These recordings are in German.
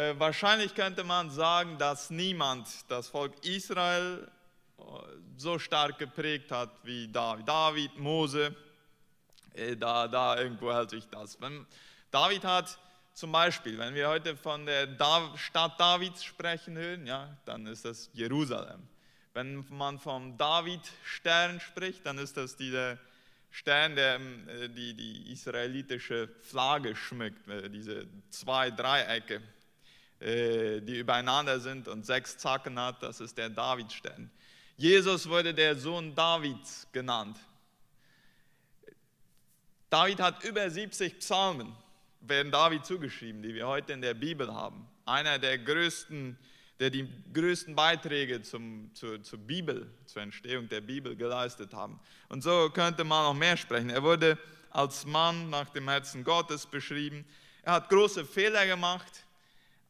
Äh, wahrscheinlich könnte man sagen, dass niemand das Volk Israel äh, so stark geprägt hat wie David. David, Mose, äh, da, da irgendwo hält sich das. Wenn, David hat zum Beispiel, wenn wir heute von der Stadt Davids sprechen hören, ja, dann ist das Jerusalem. Wenn man vom David-Stern spricht, dann ist das dieser Stern, der äh, die, die israelitische Flagge schmückt, diese zwei Dreiecke, die übereinander sind und sechs Zacken hat, das ist der David-Stern. Jesus wurde der Sohn Davids genannt. David hat über 70 Psalmen, werden David zugeschrieben, die wir heute in der Bibel haben. Einer der größten der die größten Beiträge zum, zur, zur Bibel, zur Entstehung der Bibel geleistet haben. Und so könnte man noch mehr sprechen. Er wurde als Mann nach dem Herzen Gottes beschrieben. Er hat große Fehler gemacht,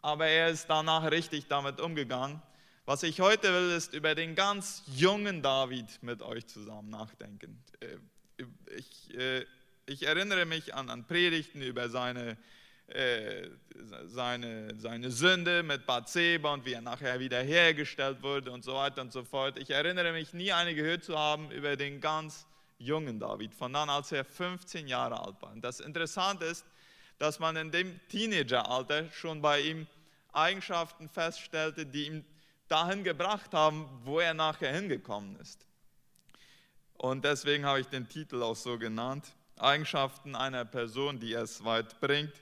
aber er ist danach richtig damit umgegangen. Was ich heute will, ist über den ganz jungen David mit euch zusammen nachdenken. Äh, ich, äh, ich erinnere mich an, an Predigten über seine äh, seine, seine Sünde mit Bathseba und wie er nachher wiederhergestellt wurde und so weiter und so fort. Ich erinnere mich nie eine gehört zu haben über den ganz jungen David, von dann als er 15 Jahre alt war. Und das Interessante ist, dass man in dem Teenageralter schon bei ihm Eigenschaften feststellte, die ihn dahin gebracht haben, wo er nachher hingekommen ist. Und deswegen habe ich den Titel auch so genannt, Eigenschaften einer Person, die es weit bringt.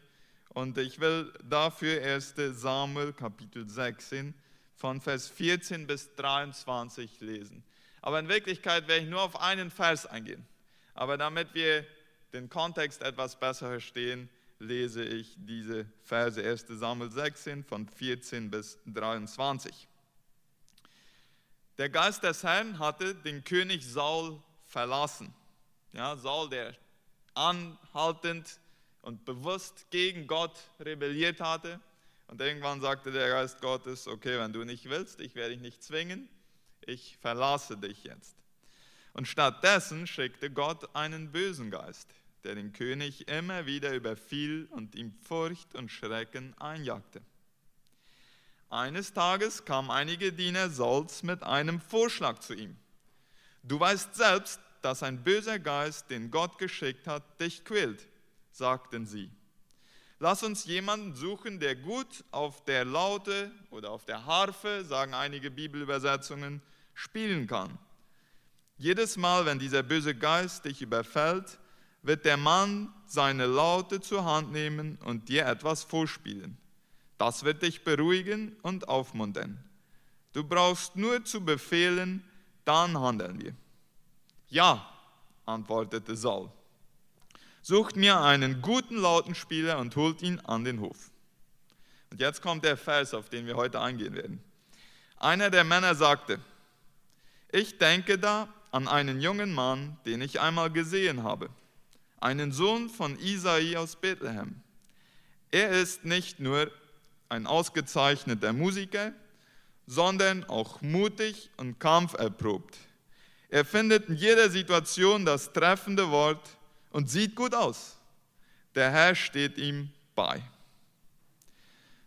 Und ich will dafür 1 Samuel Kapitel 16 von Vers 14 bis 23 lesen. Aber in Wirklichkeit werde ich nur auf einen Vers eingehen. Aber damit wir den Kontext etwas besser verstehen, lese ich diese Verse 1 Samuel 16 von 14 bis 23. Der Geist des Herrn hatte den König Saul verlassen. Ja, Saul, der anhaltend und bewusst gegen Gott rebelliert hatte. Und irgendwann sagte der Geist Gottes, okay, wenn du nicht willst, ich werde dich nicht zwingen, ich verlasse dich jetzt. Und stattdessen schickte Gott einen bösen Geist, der den König immer wieder überfiel und ihm Furcht und Schrecken einjagte. Eines Tages kamen einige Diener Sauls mit einem Vorschlag zu ihm. Du weißt selbst, dass ein böser Geist, den Gott geschickt hat, dich quält sagten sie. Lass uns jemanden suchen, der gut auf der Laute oder auf der Harfe, sagen einige Bibelübersetzungen, spielen kann. Jedes Mal, wenn dieser böse Geist dich überfällt, wird der Mann seine Laute zur Hand nehmen und dir etwas vorspielen. Das wird dich beruhigen und aufmuntern. Du brauchst nur zu befehlen, dann handeln wir. Ja, antwortete Saul. Sucht mir einen guten Lautenspieler und holt ihn an den Hof. Und jetzt kommt der Vers, auf den wir heute eingehen werden. Einer der Männer sagte, ich denke da an einen jungen Mann, den ich einmal gesehen habe, einen Sohn von Isai aus Bethlehem. Er ist nicht nur ein ausgezeichneter Musiker, sondern auch mutig und kampferprobt. Er findet in jeder Situation das treffende Wort und sieht gut aus. Der Herr steht ihm bei.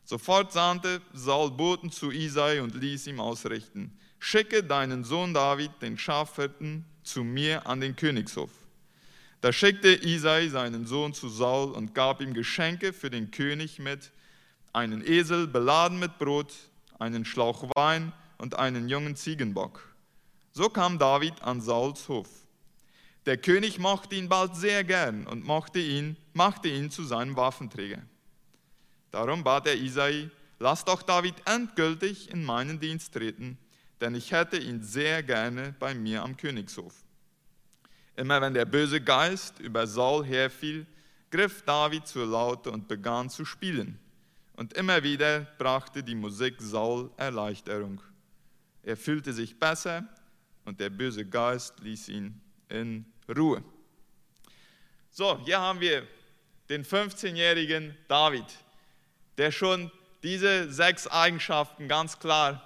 Sofort sandte Saul Boten zu Isai und ließ ihm ausrichten, schicke deinen Sohn David, den Schafhirten, zu mir an den Königshof. Da schickte Isai seinen Sohn zu Saul und gab ihm Geschenke für den König mit, einen Esel beladen mit Brot, einen Schlauch Wein und einen jungen Ziegenbock. So kam David an Sauls Hof. Der König mochte ihn bald sehr gern und mochte ihn, machte ihn zu seinem Waffenträger. Darum bat er Isai, lass doch David endgültig in meinen Dienst treten, denn ich hätte ihn sehr gerne bei mir am Königshof. Immer wenn der böse Geist über Saul herfiel, griff David zur Laute und begann zu spielen. Und immer wieder brachte die Musik Saul Erleichterung. Er fühlte sich besser und der böse Geist ließ ihn in Ruhe. So, hier haben wir den 15-jährigen David, der schon diese sechs Eigenschaften ganz klar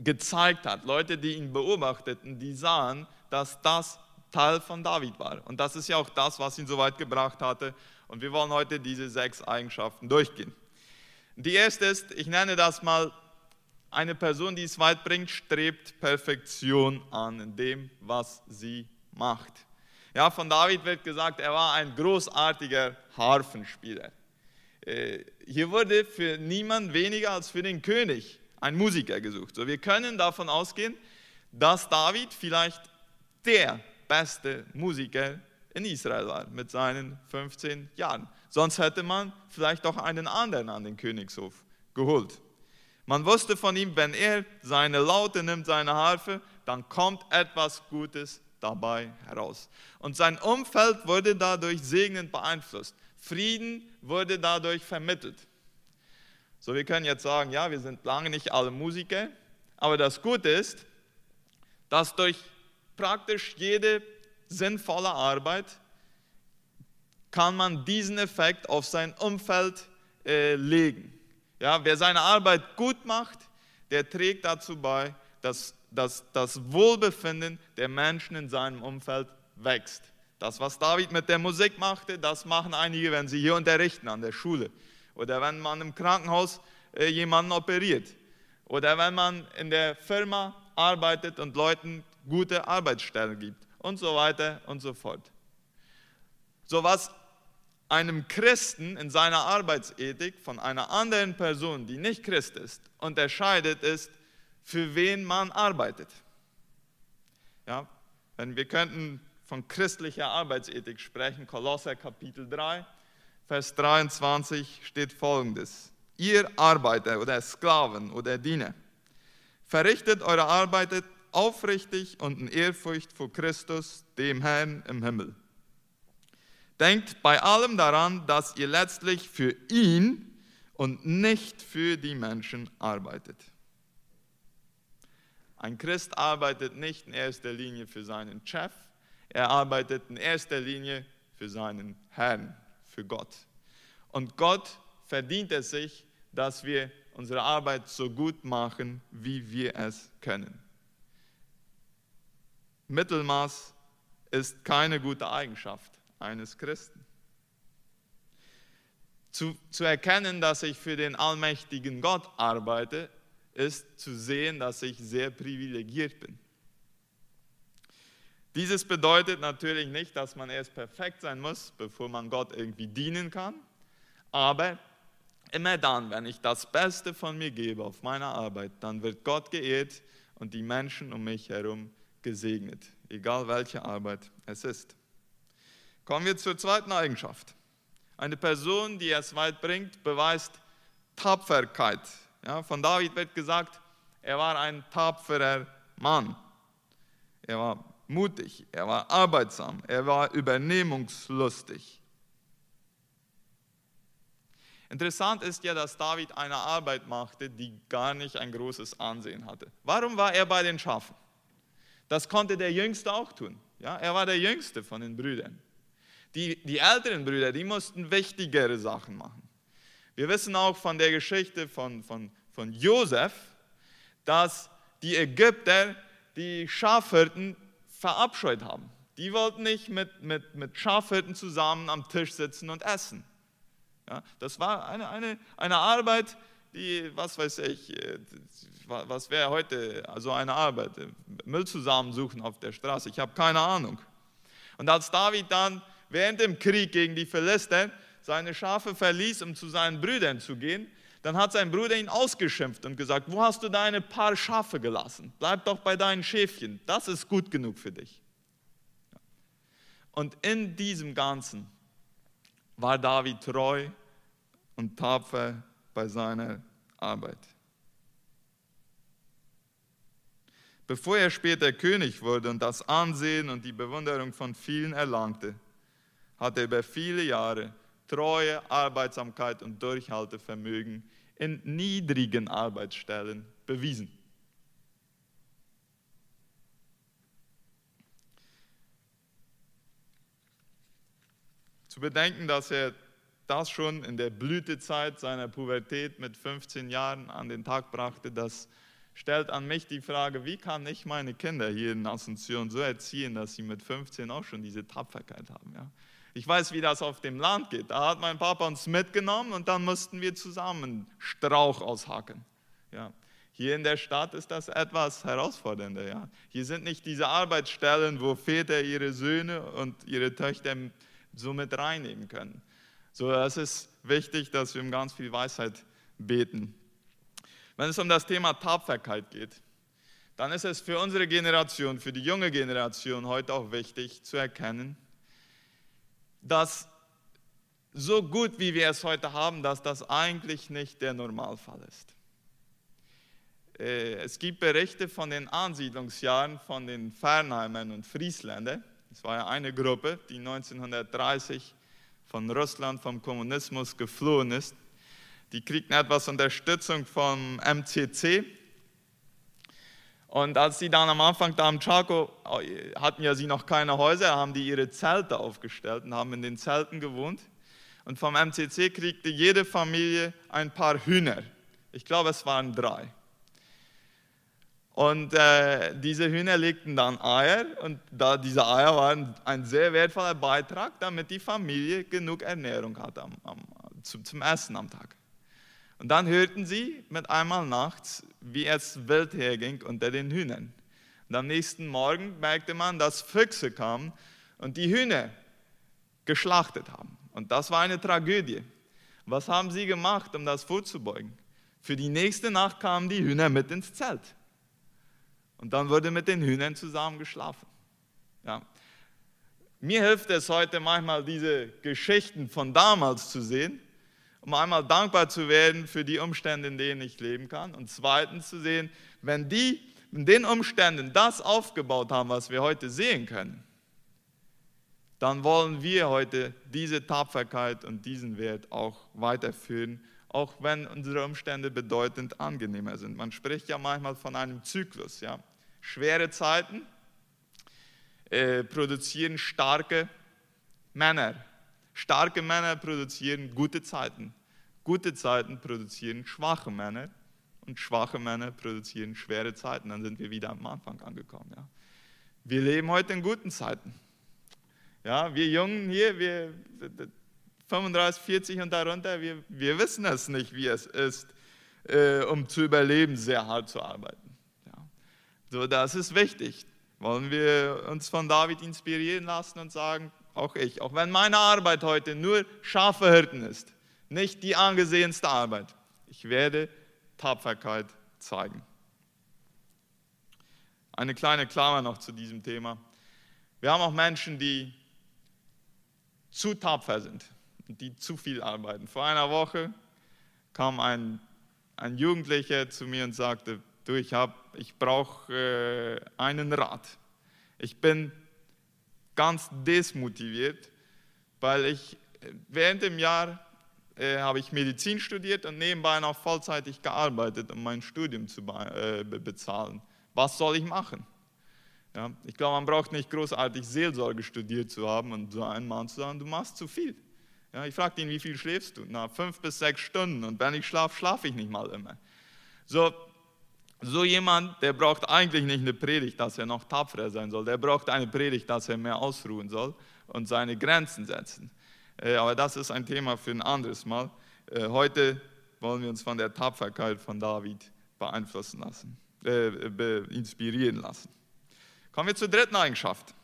gezeigt hat. Leute, die ihn beobachteten, die sahen, dass das Teil von David war. Und das ist ja auch das, was ihn so weit gebracht hatte. Und wir wollen heute diese sechs Eigenschaften durchgehen. Die erste ist, ich nenne das mal, eine Person, die es weit bringt, strebt Perfektion an in dem, was sie macht. Ja, von David wird gesagt, er war ein großartiger Harfenspieler. Äh, hier wurde für niemand weniger als für den König ein Musiker gesucht. So, wir können davon ausgehen, dass David vielleicht der beste Musiker in Israel war mit seinen 15 Jahren. Sonst hätte man vielleicht auch einen anderen an den Königshof geholt. Man wusste von ihm, wenn er seine Laute nimmt, seine Harfe, dann kommt etwas Gutes dabei heraus. Und sein Umfeld wurde dadurch segnend beeinflusst. Frieden wurde dadurch vermittelt. So, wir können jetzt sagen, ja, wir sind lange nicht alle Musiker, aber das Gute ist, dass durch praktisch jede sinnvolle Arbeit kann man diesen Effekt auf sein Umfeld äh, legen. Ja, wer seine Arbeit gut macht, der trägt dazu bei, dass, dass das Wohlbefinden der Menschen in seinem Umfeld wächst. Das, was David mit der Musik machte, das machen einige, wenn sie hier unterrichten an der Schule oder wenn man im Krankenhaus äh, jemanden operiert oder wenn man in der Firma arbeitet und Leuten gute Arbeitsstellen gibt und so weiter und so fort. So was einem Christen in seiner Arbeitsethik von einer anderen Person, die nicht Christ ist, unterscheidet, ist, für wen man arbeitet. Ja, wenn wir könnten von christlicher Arbeitsethik sprechen, Kolosser Kapitel 3, Vers 23 steht folgendes. Ihr Arbeiter oder Sklaven oder Diener, verrichtet eure Arbeit aufrichtig und in Ehrfurcht vor Christus, dem Herrn im Himmel. Denkt bei allem daran, dass ihr letztlich für ihn und nicht für die Menschen arbeitet. Ein Christ arbeitet nicht in erster Linie für seinen Chef, er arbeitet in erster Linie für seinen Herrn, für Gott. Und Gott verdient es sich, dass wir unsere Arbeit so gut machen, wie wir es können. Mittelmaß ist keine gute Eigenschaft eines Christen. Zu, zu erkennen, dass ich für den allmächtigen Gott arbeite, ist zu sehen, dass ich sehr privilegiert bin. Dieses bedeutet natürlich nicht, dass man erst perfekt sein muss, bevor man Gott irgendwie dienen kann, aber immer dann, wenn ich das Beste von mir gebe auf meiner Arbeit, dann wird Gott geehrt und die Menschen um mich herum gesegnet, egal welche Arbeit es ist. Kommen wir zur zweiten Eigenschaft. Eine Person, die es weit bringt, beweist Tapferkeit. Ja, von David wird gesagt, er war ein tapferer Mann. Er war mutig, er war arbeitsam, er war übernehmungslustig. Interessant ist ja, dass David eine Arbeit machte, die gar nicht ein großes Ansehen hatte. Warum war er bei den Schafen? Das konnte der Jüngste auch tun. Ja, er war der Jüngste von den Brüdern. Die, die älteren Brüder, die mussten wichtigere Sachen machen. Wir wissen auch von der Geschichte von, von, von Josef, dass die Ägypter die Schafhirten verabscheut haben. Die wollten nicht mit, mit, mit Schafhirten zusammen am Tisch sitzen und essen. Ja, das war eine, eine, eine Arbeit, die, was weiß ich, äh, was wäre heute so eine Arbeit? Müll zusammensuchen auf der Straße, ich habe keine Ahnung. Und als David dann während dem Krieg gegen die Philister seine Schafe verließ, um zu seinen Brüdern zu gehen, dann hat sein Bruder ihn ausgeschimpft und gesagt, wo hast du deine paar Schafe gelassen? Bleib doch bei deinen Schäfchen, das ist gut genug für dich. Und in diesem Ganzen war David treu und tapfer bei seiner Arbeit. Bevor er später König wurde und das Ansehen und die Bewunderung von vielen erlangte, hat er über viele Jahre Treue, Arbeitsamkeit und Durchhaltevermögen in niedrigen Arbeitsstellen bewiesen. Zu bedenken, dass er das schon in der Blütezeit seiner Pubertät mit 15 Jahren an den Tag brachte, das stellt an mich die Frage, wie kann ich meine Kinder hier in Asunción so erziehen, dass sie mit 15 auch schon diese Tapferkeit haben. Ja? Ich weiß, wie das auf dem Land geht. Da hat mein Papa uns mitgenommen und dann mussten wir zusammen Strauch aushaken. Ja. Hier in der Stadt ist das etwas herausfordernder. Ja. Hier sind nicht diese Arbeitsstellen, wo Väter ihre Söhne und ihre Töchter so mit reinnehmen können. So, es ist wichtig, dass wir um ganz viel Weisheit beten. Wenn es um das Thema Tapferkeit geht, dann ist es für unsere Generation, für die junge Generation heute auch wichtig zu erkennen, dass so gut wie wir es heute haben, dass das eigentlich nicht der Normalfall ist. Äh, es gibt Berichte von den Ansiedlungsjahren von den Fernheimern und Friesländern. Es war ja eine Gruppe, die 1930 von Russland, vom Kommunismus geflohen ist. Die kriegten etwas Unterstützung vom MCC. Und als sie dann am Anfang da am Chaco hatten ja sie noch keine Häuser, haben die ihre Zelte aufgestellt und haben in den Zelten gewohnt. Und vom MCC kriegte jede Familie ein paar Hühner. Ich glaube, es waren drei. Und äh, diese Hühner legten dann Eier und da, diese Eier waren ein sehr wertvoller Beitrag, damit die Familie genug Ernährung hatte am, am, zum, zum Essen am Tag. Und dann hörten sie mit einmal nachts, wie es wild herging unter den Hühnern. Und am nächsten Morgen merkte man, dass Füchse kamen und die Hühner geschlachtet haben. Und das war eine Tragödie. Was haben sie gemacht, um das vorzubeugen? Für die nächste Nacht kamen die Hühner mit ins Zelt. Und dann wurde mit den Hühnern zusammen geschlafen. Ja. Mir hilft es heute manchmal, diese Geschichten von damals zu sehen, um einmal dankbar zu werden für die Umstände, in denen ich leben kann. Und zweitens zu sehen, wenn die in den Umständen das aufgebaut haben, was wir heute sehen können, dann wollen wir heute diese Tapferkeit und diesen Wert auch weiterführen, auch wenn unsere Umstände bedeutend angenehmer sind. Man spricht ja manchmal von einem Zyklus. Ja? Schwere Zeiten äh, produzieren starke Männer. Starke Männer produzieren gute Zeiten. Gute Zeiten produzieren schwache Männer und schwache Männer produzieren schwere Zeiten. Dann sind wir wieder am Anfang angekommen. Ja. Wir leben heute in guten Zeiten. Ja, wir Jungen hier, wir 35, 40 und darunter, wir, wir wissen es nicht, wie es ist, äh, um zu überleben, sehr hart zu arbeiten. Ja. So, das ist wichtig. Wollen wir uns von David inspirieren lassen und sagen, auch ich, auch wenn meine Arbeit heute nur Schafehirten ist, nicht die angesehenste Arbeit, ich werde Tapferkeit zeigen. Eine kleine Klammer noch zu diesem Thema. Wir haben auch Menschen, die zu tapfer sind die zu viel arbeiten. Vor einer Woche kam ein, ein Jugendlicher zu mir und sagte, du, ich, ich brauche äh, einen Rat. Ich bin ganz desmotiviert, weil ich während dem Jahr äh, habe ich Medizin studiert und nebenbei noch vollzeitig gearbeitet, um mein Studium zu äh, bezahlen. Was soll ich machen? Ja, ich glaube, man braucht nicht großartig Seelsorge studiert zu haben und so einen Mann zu sagen, du machst zu viel. Ja, ich fragte ihn, wie viel schläfst du? Na, fünf bis sechs Stunden. Und wenn ich schlafe, schlafe ich nicht mal immer. So, so jemand, der braucht eigentlich nicht eine Predigt, dass er noch tapferer sein soll. Der braucht eine Predigt, dass er mehr ausruhen soll und seine Grenzen setzen. Äh, aber das ist ein Thema für ein anderes Mal. Äh, heute wollen wir uns von der Tapferkeit von David beeinflussen lassen, äh, inspirieren lassen. Kommen wir zur dritten Eigenschaft.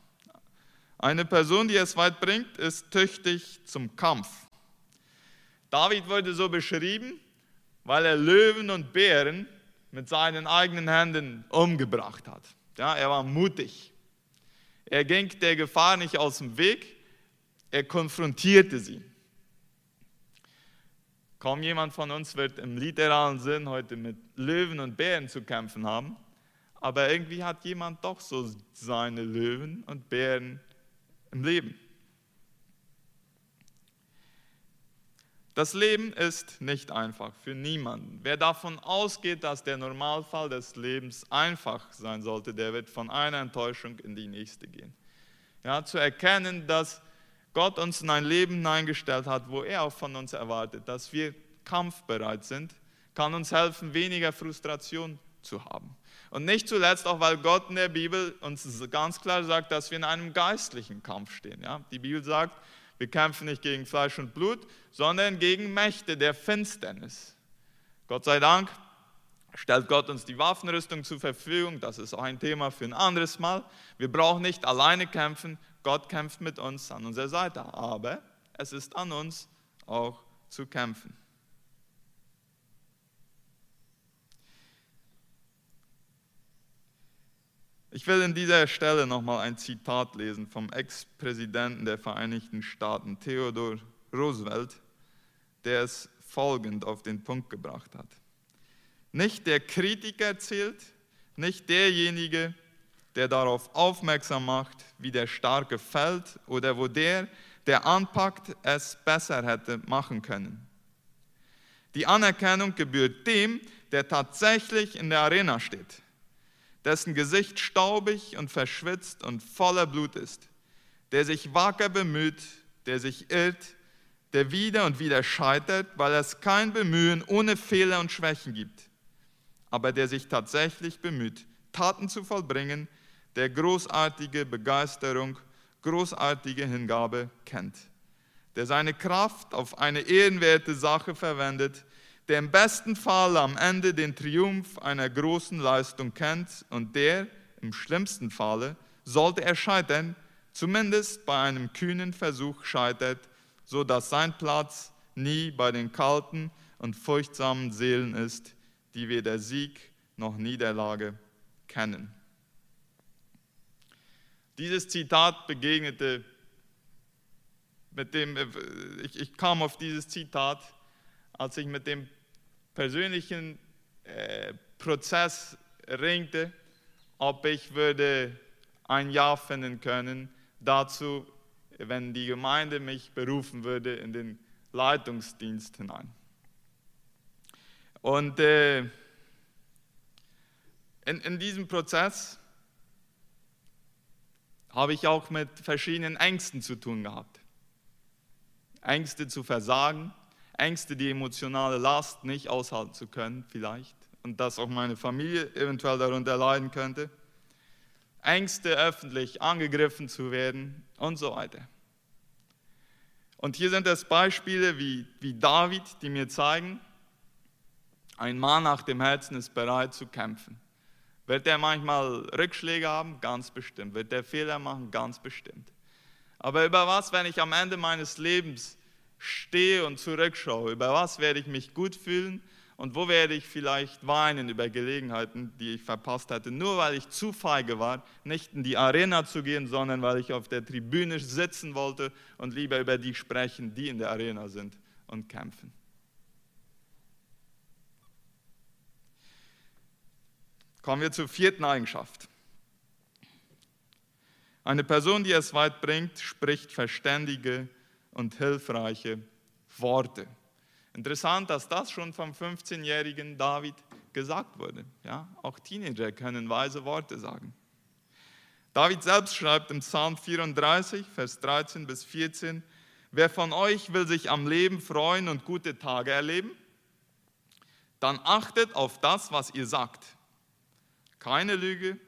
Eine Person, die es weit bringt, ist tüchtig zum Kampf. David wurde so beschrieben, weil er Löwen und Bären mit seinen eigenen Händen umgebracht hat. Ja, er war mutig. Er ging der Gefahr nicht aus dem Weg, er konfrontierte sie. Kaum jemand von uns wird im literalen Sinn heute mit Löwen und Bären zu kämpfen haben, aber irgendwie hat jemand doch so seine Löwen und Bären im Leben. Das Leben ist nicht einfach für niemanden. Wer davon ausgeht, dass der Normalfall des Lebens einfach sein sollte, der wird von einer Enttäuschung in die nächste gehen. Ja, zu erkennen, dass Gott uns in ein Leben hineingestellt hat, wo er auch von uns erwartet, dass wir kampfbereit sind, kann uns helfen, weniger Frustration zu haben. Und nicht zuletzt auch, weil Gott in der Bibel uns ganz klar sagt, dass wir in einem geistlichen Kampf stehen. Ja? Die Bibel sagt, wir kämpfen nicht gegen Fleisch und Blut, sondern gegen Mächte der Finsternis. Gott sei Dank stellt Gott uns die Waffenrüstung zur Verfügung. Das ist auch ein Thema für ein anderes Mal. Wir brauchen nicht alleine kämpfen. Gott kämpft mit uns an unserer Seite. Aber es ist an uns auch zu kämpfen. Ich will in dieser Stelle nochmal ein Zitat lesen vom Ex-Präsidenten der Vereinigten Staaten, Theodore Roosevelt, der es folgend auf den Punkt gebracht hat. Nicht der Kritiker zählt, nicht derjenige, der darauf aufmerksam macht, wie der Starke fällt oder wo der, der anpackt, es besser hätte machen können. Die Anerkennung gebührt dem, der tatsächlich in der Arena steht dessen Gesicht staubig und verschwitzt und voller Blut ist, der sich wacker bemüht, der sich irrt, der wieder und wieder scheitert, weil es kein Bemühen ohne Fehler und Schwächen gibt, aber der sich tatsächlich bemüht, Taten zu vollbringen, der großartige Begeisterung, großartige Hingabe kennt, der seine Kraft auf eine ehrenwerte Sache verwendet, der im besten Fall am Ende den Triumph einer großen Leistung kennt und der im schlimmsten Falle, sollte er scheitern, zumindest bei einem kühnen Versuch scheitert, so dass sein Platz nie bei den kalten und furchtsamen Seelen ist, die weder Sieg noch Niederlage kennen. Dieses Zitat begegnete mit dem, ich, ich kam auf dieses Zitat, als ich mit dem persönlichen äh, Prozess ringte, ob ich würde ein Ja finden können dazu, wenn die Gemeinde mich berufen würde in den Leitungsdienst hinein. Und äh, in, in diesem Prozess habe ich auch mit verschiedenen Ängsten zu tun gehabt. Ängste zu versagen, Ängste, die emotionale Last nicht aushalten zu können, vielleicht, und dass auch meine Familie eventuell darunter leiden könnte. Ängste, öffentlich angegriffen zu werden und so weiter. Und hier sind es Beispiele wie, wie David, die mir zeigen, ein Mann nach dem Herzen ist bereit zu kämpfen. Wird er manchmal Rückschläge haben? Ganz bestimmt. Wird er Fehler machen? Ganz bestimmt. Aber über was, wenn ich am Ende meines Lebens stehe und zurückschaue, über was werde ich mich gut fühlen und wo werde ich vielleicht weinen über Gelegenheiten, die ich verpasst hatte, nur weil ich zu feige war, nicht in die Arena zu gehen, sondern weil ich auf der Tribüne sitzen wollte und lieber über die sprechen, die in der Arena sind und kämpfen. Kommen wir zur vierten Eigenschaft. Eine Person, die es weit bringt, spricht verständige und hilfreiche Worte. Interessant, dass das schon vom 15-jährigen David gesagt wurde. Ja, auch Teenager können weise Worte sagen. David selbst schreibt im Psalm 34, Vers 13 bis 14, wer von euch will sich am Leben freuen und gute Tage erleben, dann achtet auf das, was ihr sagt. Keine Lüge,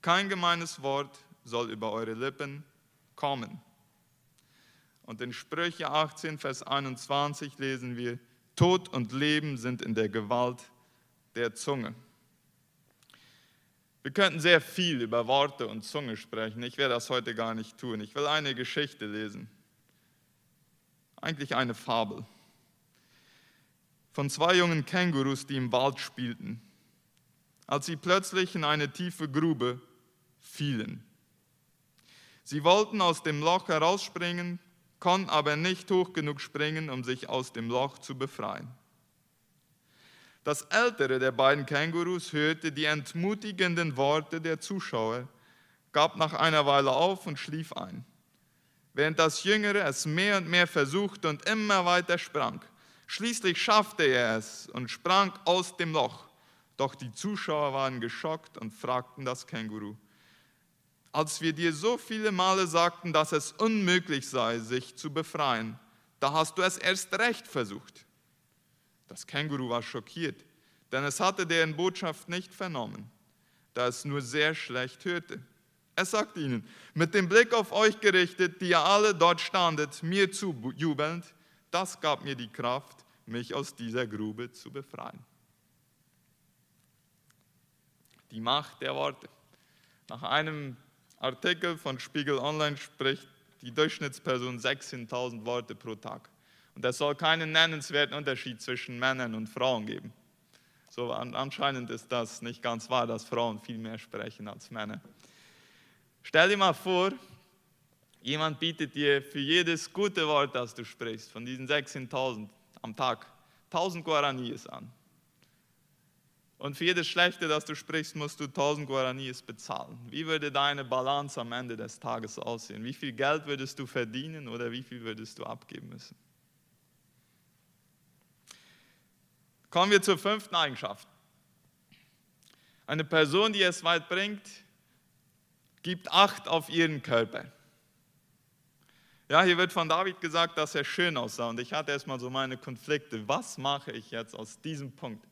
kein gemeines Wort soll über eure Lippen kommen. Und in Sprüche 18, Vers 21 lesen wir, Tod und Leben sind in der Gewalt der Zunge. Wir könnten sehr viel über Worte und Zunge sprechen. Ich werde das heute gar nicht tun. Ich will eine Geschichte lesen. Eigentlich eine Fabel. Von zwei jungen Kängurus, die im Wald spielten, als sie plötzlich in eine tiefe Grube fielen. Sie wollten aus dem Loch herausspringen, konnten aber nicht hoch genug springen, um sich aus dem Loch zu befreien. Das ältere der beiden Kängurus hörte die entmutigenden Worte der Zuschauer, gab nach einer Weile auf und schlief ein. Während das Jüngere es mehr und mehr versuchte und immer weiter sprang. Schließlich schaffte er es und sprang aus dem Loch. Doch die Zuschauer waren geschockt und fragten das Känguru, als wir dir so viele Male sagten, dass es unmöglich sei, sich zu befreien, da hast du es erst recht versucht. Das Känguru war schockiert, denn es hatte deren Botschaft nicht vernommen, da es nur sehr schlecht hörte. Er sagt ihnen, mit dem Blick auf euch gerichtet, die ihr alle dort standet, mir zujubelnd, das gab mir die Kraft, mich aus dieser Grube zu befreien. Die Macht der Worte. Nach einem Artikel von Spiegel Online spricht die Durchschnittsperson 16.000 Worte pro Tag. Und es soll keinen nennenswerten Unterschied zwischen Männern und Frauen geben. So anscheinend ist das nicht ganz wahr, dass Frauen viel mehr sprechen als Männer. Stell dir mal vor, jemand bietet dir für jedes gute Wort, das du sprichst, von diesen 16.000 am Tag, 1000 Guaranis an. Und für jedes Schlechte, das du sprichst, musst du 1000 Guaranis bezahlen. Wie würde deine Balance am Ende des Tages aussehen? Wie viel Geld würdest du verdienen oder wie viel würdest du abgeben müssen? Kommen wir zur fünften Eigenschaft. Eine Person, die es weit bringt, gibt Acht auf ihren Körper. Ja, hier wird von David gesagt, dass er schön aussah. Und ich hatte erstmal so meine Konflikte. Was mache ich jetzt aus diesem Punkt?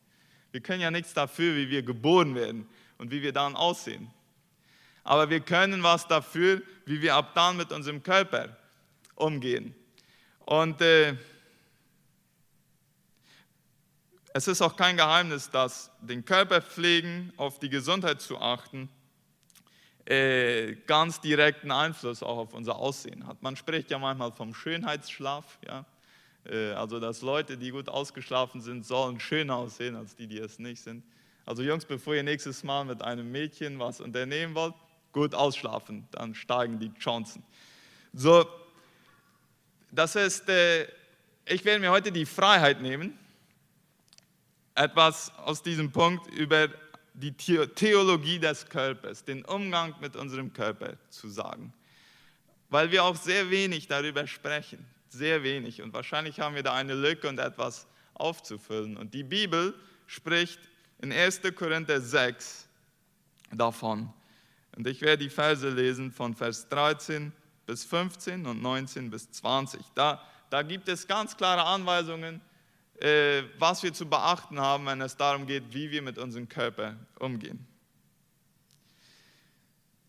Wir können ja nichts dafür, wie wir geboren werden und wie wir dann aussehen. Aber wir können was dafür, wie wir ab dann mit unserem Körper umgehen. Und äh, es ist auch kein Geheimnis, dass den Körper pflegen, auf die Gesundheit zu achten, äh, ganz direkten Einfluss auch auf unser Aussehen hat. Man spricht ja manchmal vom Schönheitsschlaf. Ja? Äh, also dass Leute, die gut ausgeschlafen sind, sollen schöner aussehen als die, die es nicht sind. Also Jungs, bevor ihr nächstes Mal mit einem Mädchen was unternehmen wollt, gut ausschlafen, dann steigen die Chancen. So, das ist, äh, ich werde mir heute die Freiheit nehmen, etwas aus diesem Punkt über die Theologie des Körpers, den Umgang mit unserem Körper zu sagen, weil wir auch sehr wenig darüber sprechen sehr wenig. Und wahrscheinlich haben wir da eine Lücke und etwas aufzufüllen. Und die Bibel spricht in 1. Korinther 6 davon. Und ich werde die Verse lesen von Vers 13 bis 15 und 19 bis 20. Da, da gibt es ganz klare Anweisungen, äh, was wir zu beachten haben, wenn es darum geht, wie wir mit unserem Körper umgehen.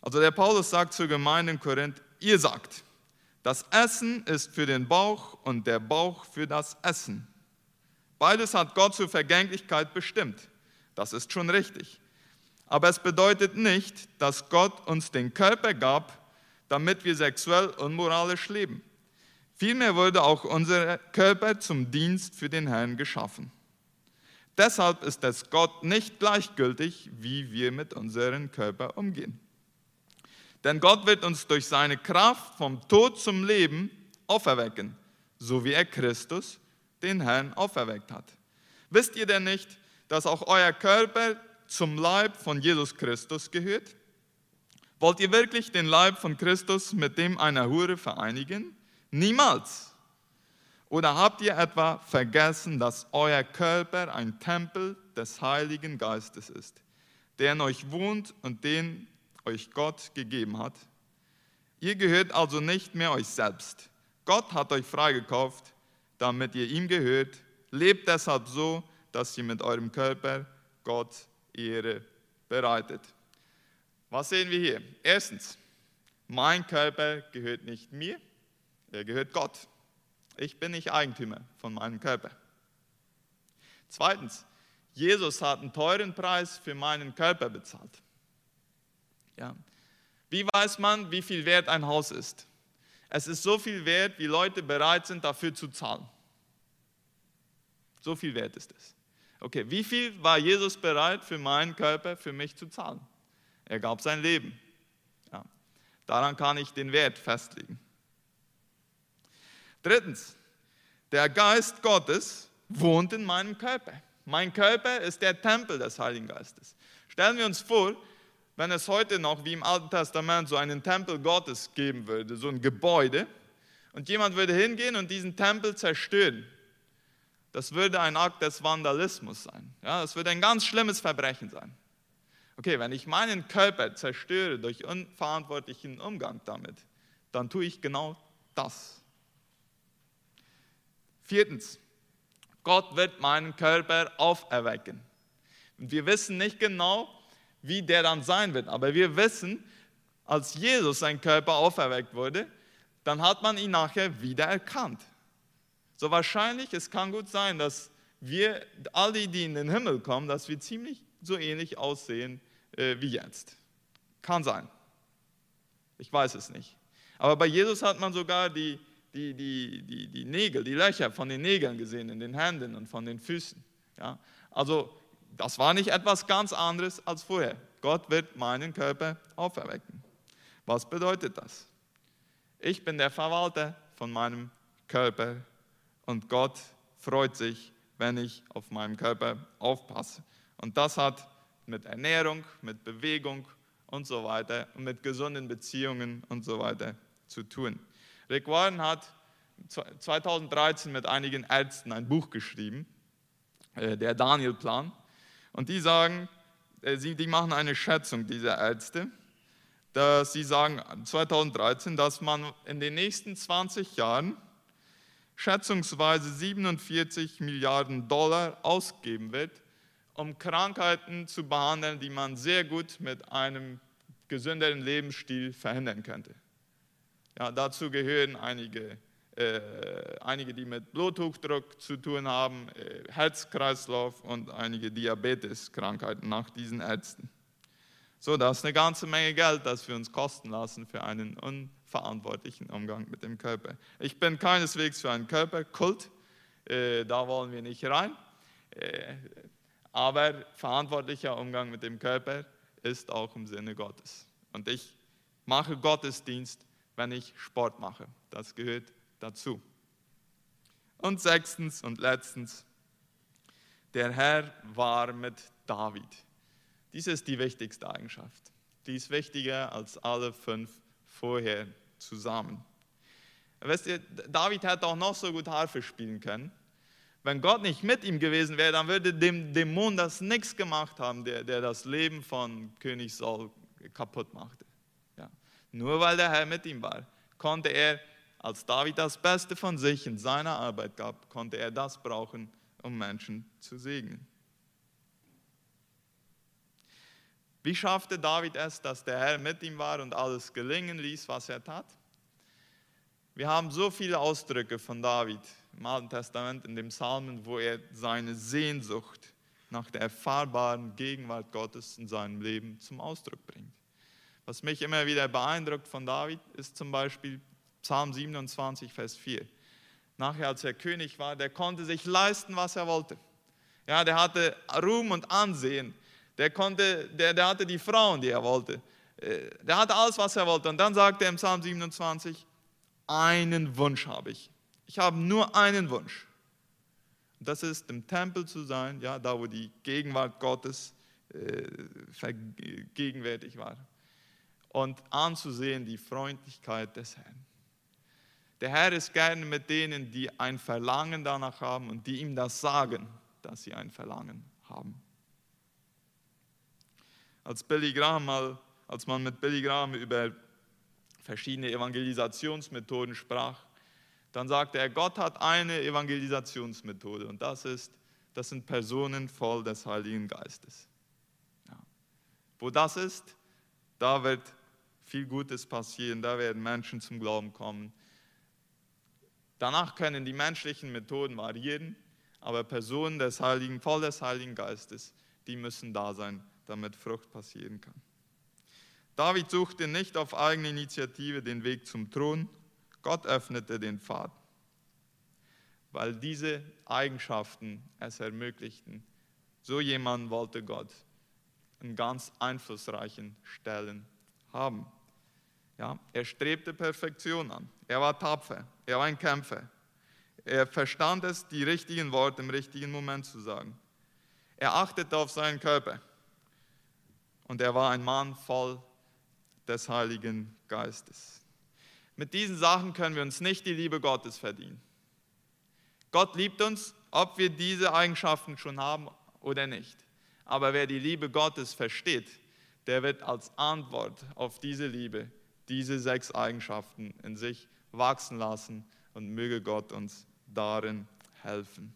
Also der Paulus sagt zur Gemeinde in Korinth, ihr sagt, das Essen ist für den Bauch und der Bauch für das Essen. Beides hat Gott zur Vergänglichkeit bestimmt. Das ist schon richtig. Aber es bedeutet nicht, dass Gott uns den Körper gab, damit wir sexuell unmoralisch leben. Vielmehr wurde auch unser Körper zum Dienst für den Herrn geschaffen. Deshalb ist es Gott nicht gleichgültig, wie wir mit unserem Körper umgehen. Denn Gott wird uns durch seine Kraft vom Tod zum Leben auferwecken, so wie er Christus, den Herrn, auferweckt hat. Wisst ihr denn nicht, dass auch euer Körper zum Leib von Jesus Christus gehört? Wollt ihr wirklich den Leib von Christus mit dem einer Hure vereinigen? Niemals. Oder habt ihr etwa vergessen, dass euer Körper ein Tempel des Heiligen Geistes ist, der in euch wohnt und den euch Gott gegeben hat. Ihr gehört also nicht mehr euch selbst. Gott hat euch freigekauft, damit ihr ihm gehört. Lebt deshalb so, dass ihr mit eurem Körper Gott Ehre bereitet. Was sehen wir hier? Erstens, mein Körper gehört nicht mir, er gehört Gott. Ich bin nicht Eigentümer von meinem Körper. Zweitens, Jesus hat einen teuren Preis für meinen Körper bezahlt. Ja. Wie weiß man, wie viel wert ein Haus ist? Es ist so viel wert, wie Leute bereit sind, dafür zu zahlen. So viel wert ist es. Okay, wie viel war Jesus bereit für meinen Körper, für mich zu zahlen? Er gab sein Leben. Ja. Daran kann ich den Wert festlegen. Drittens, der Geist Gottes wohnt in meinem Körper. Mein Körper ist der Tempel des Heiligen Geistes. Stellen wir uns vor, wenn es heute noch wie im Alten Testament so einen Tempel Gottes geben würde, so ein Gebäude, und jemand würde hingehen und diesen Tempel zerstören, das würde ein Akt des Vandalismus sein. Ja, das würde ein ganz schlimmes Verbrechen sein. Okay, wenn ich meinen Körper zerstöre durch unverantwortlichen Umgang damit, dann tue ich genau das. Viertens, Gott wird meinen Körper auferwecken. Und wir wissen nicht genau, wie der dann sein wird. Aber wir wissen, als Jesus sein Körper auferweckt wurde, dann hat man ihn nachher wieder erkannt. So wahrscheinlich, es kann gut sein, dass wir, alle, die in den Himmel kommen, dass wir ziemlich so ähnlich aussehen äh, wie jetzt. Kann sein. Ich weiß es nicht. Aber bei Jesus hat man sogar die, die, die, die, die Nägel, die Löcher von den Nägeln gesehen, in den Händen und von den Füßen. Ja? Also das war nicht etwas ganz anderes als vorher. Gott wird meinen Körper auferwecken. Was bedeutet das? Ich bin der Verwalter von meinem Körper und Gott freut sich, wenn ich auf meinen Körper aufpasse. Und das hat mit Ernährung, mit Bewegung und so weiter und mit gesunden Beziehungen und so weiter zu tun. Rick Warren hat 2013 mit einigen Ärzten ein Buch geschrieben, äh, der Daniel-Plan. Und die sagen, äh, die machen eine Schätzung dieser Ärzte, dass sie sagen 2013, dass man in den nächsten 20 Jahren schätzungsweise 47 Milliarden Dollar ausgeben wird, um Krankheiten zu behandeln, die man sehr gut mit einem gesünderen Lebensstil verhindern könnte. Ja, dazu gehören einige, äh, einige, die mit Bluthochdruck zu tun haben, äh, Herzkreislauf und einige Diabeteskrankheiten nach diesen Ärzten. So, das ist eine ganze Menge Geld, das wir uns kosten lassen für einen unverantwortlichen Umgang mit dem Körper. Ich bin keineswegs für einen Körperkult, äh, da wollen wir nicht rein. Äh, aber verantwortlicher Umgang mit dem Körper ist auch im Sinne Gottes. Und ich mache Gottesdienst, wenn ich Sport mache. Das gehört dazu. Und sechstens und letztens, der Herr war mit David. Dies ist die wichtigste Eigenschaft. Die ist wichtiger als alle fünf vorher zusammen. Wisst ihr, David hätte auch noch so gut Harfe spielen können. Wenn Gott nicht mit ihm gewesen wäre, dann würde dem Dämon das nichts gemacht haben, der, der das Leben von König Saul kaputt machte. Ja. Nur weil der Herr mit ihm war, konnte er, als David das Beste von sich in seiner Arbeit gab, konnte er das brauchen, um Menschen zu segnen. Wie schaffte David es, dass der Herr mit ihm war und alles gelingen ließ, was er tat? Wir haben so viele Ausdrücke von David im Alten Testament, in den Psalmen, wo er seine Sehnsucht nach der erfahrbaren Gegenwart Gottes in seinem Leben zum Ausdruck bringt. Was mich immer wieder beeindruckt von David, ist zum Beispiel Psalm 27, Vers 4. Nachher, als er König war, der konnte sich leisten, was er wollte. Ja, der hatte Ruhm und Ansehen. Der, konnte, der, der hatte die Frauen, die er wollte. Äh, der hatte alles, was er wollte. Und dann sagt er im Psalm 27, einen Wunsch habe ich. Ich habe nur einen Wunsch. Das ist im Tempel zu sein, ja, da wo die Gegenwart Gottes äh, gegenwärtig war. Und anzusehen die Freundlichkeit des Herrn. Der Herr ist gerne mit denen, die ein Verlangen danach haben und die ihm das sagen, dass sie ein Verlangen haben. Als, Billy Graham mal, als man mit Billy Graham über verschiedene Evangelisationsmethoden sprach, dann sagte er, Gott hat eine Evangelisationsmethode und das ist, das sind Personen voll des Heiligen Geistes. Ja. Wo das ist, da wird viel Gutes passieren, da werden Menschen zum Glauben kommen. Danach können die menschlichen Methoden variieren, aber Personen des Heiligen, voll des Heiligen Geistes, die müssen da sein, damit Frucht passieren kann. David suchte nicht auf eigene Initiative den Weg zum Thron, Gott öffnete den Pfad, weil diese Eigenschaften es ermöglichten. So jemand wollte Gott in ganz einflussreichen Stellen haben. Ja, er strebte Perfektion an. Er war tapfer. Er war ein Kämpfer. Er verstand es, die richtigen Worte im richtigen Moment zu sagen. Er achtete auf seinen Körper. Und er war ein Mann voll des Heiligen Geistes. Mit diesen Sachen können wir uns nicht die Liebe Gottes verdienen. Gott liebt uns, ob wir diese Eigenschaften schon haben oder nicht. Aber wer die Liebe Gottes versteht, der wird als Antwort auf diese Liebe diese sechs Eigenschaften in sich wachsen lassen und möge Gott uns darin helfen.